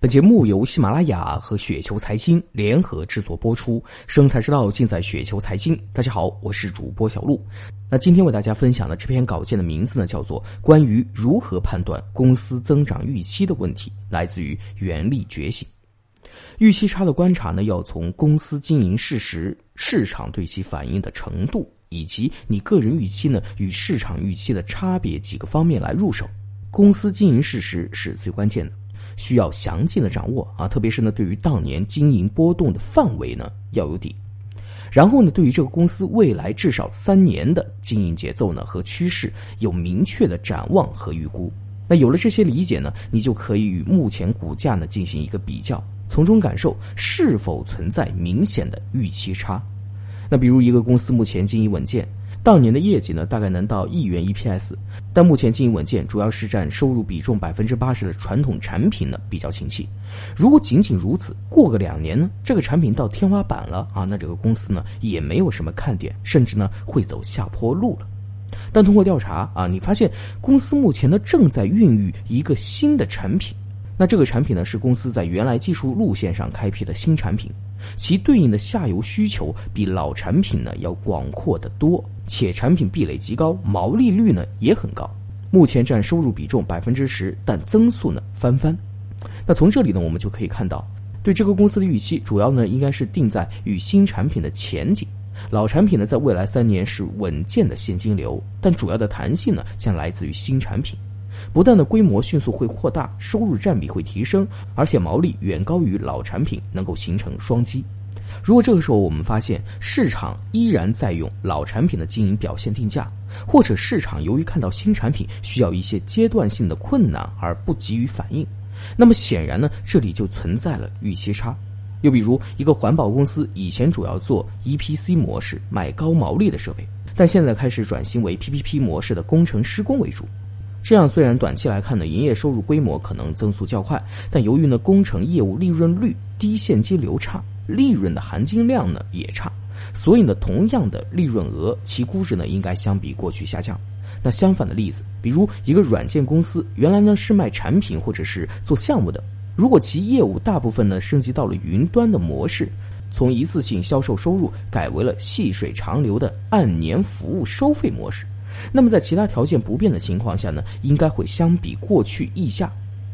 本节目由喜马拉雅和雪球财经联合制作播出，生财之道尽在雪球财经。大家好，我是主播小璐。那今天为大家分享的这篇稿件的名字呢，叫做《关于如何判断公司增长预期的问题》，来自于原力觉醒。预期差的观察呢，要从公司经营事实、市场对其反应的程度，以及你个人预期呢与市场预期的差别几个方面来入手。公司经营事实是最关键的。需要详尽的掌握啊，特别是呢，对于当年经营波动的范围呢要有底，然后呢，对于这个公司未来至少三年的经营节奏呢和趋势有明确的展望和预估。那有了这些理解呢，你就可以与目前股价呢进行一个比较，从中感受是否存在明显的预期差。那比如一个公司目前经营稳健。当年的业绩呢，大概能到亿元 EPS，但目前经营稳健，主要是占收入比重百分之八十的传统产品呢比较清气。如果仅仅如此，过个两年呢，这个产品到天花板了啊，那这个公司呢也没有什么看点，甚至呢会走下坡路了。但通过调查啊，你发现公司目前呢正在孕育一个新的产品。那这个产品呢，是公司在原来技术路线上开辟的新产品，其对应的下游需求比老产品呢要广阔的多，且产品壁垒极高，毛利率呢也很高，目前占收入比重百分之十，但增速呢翻番。那从这里呢，我们就可以看到，对这个公司的预期主要呢应该是定在与新产品的前景，老产品呢在未来三年是稳健的现金流，但主要的弹性呢将来自于新产品。不但的规模迅速会扩大，收入占比会提升，而且毛利远高于老产品，能够形成双击。如果这个时候我们发现市场依然在用老产品的经营表现定价，或者市场由于看到新产品需要一些阶段性的困难而不急于反应，那么显然呢，这里就存在了预期差。又比如一个环保公司以前主要做 EPC 模式，卖高毛利的设备，但现在开始转型为 PPP 模式的工程施工为主。这样虽然短期来看呢，营业收入规模可能增速较快，但由于呢工程业务利润率低、现金流差、利润的含金量呢也差，所以呢同样的利润额，其估值呢应该相比过去下降。那相反的例子，比如一个软件公司原来呢是卖产品或者是做项目的，如果其业务大部分呢升级到了云端的模式，从一次性销售收入改为了细水长流的按年服务收费模式。那么在其他条件不变的情况下呢，应该会相比过去溢价，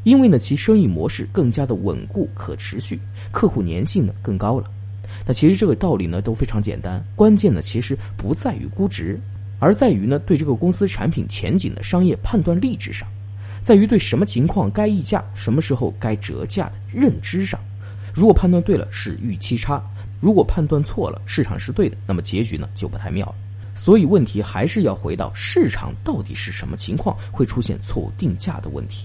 因为呢其生意模式更加的稳固可持续，客户粘性呢更高了。那其实这个道理呢都非常简单，关键呢其实不在于估值，而在于呢对这个公司产品前景的商业判断力之上，在于对什么情况该溢价，什么时候该折价的认知上。如果判断对了是预期差，如果判断错了市场是对的，那么结局呢就不太妙了。所以问题还是要回到市场到底是什么情况会出现错误定价的问题。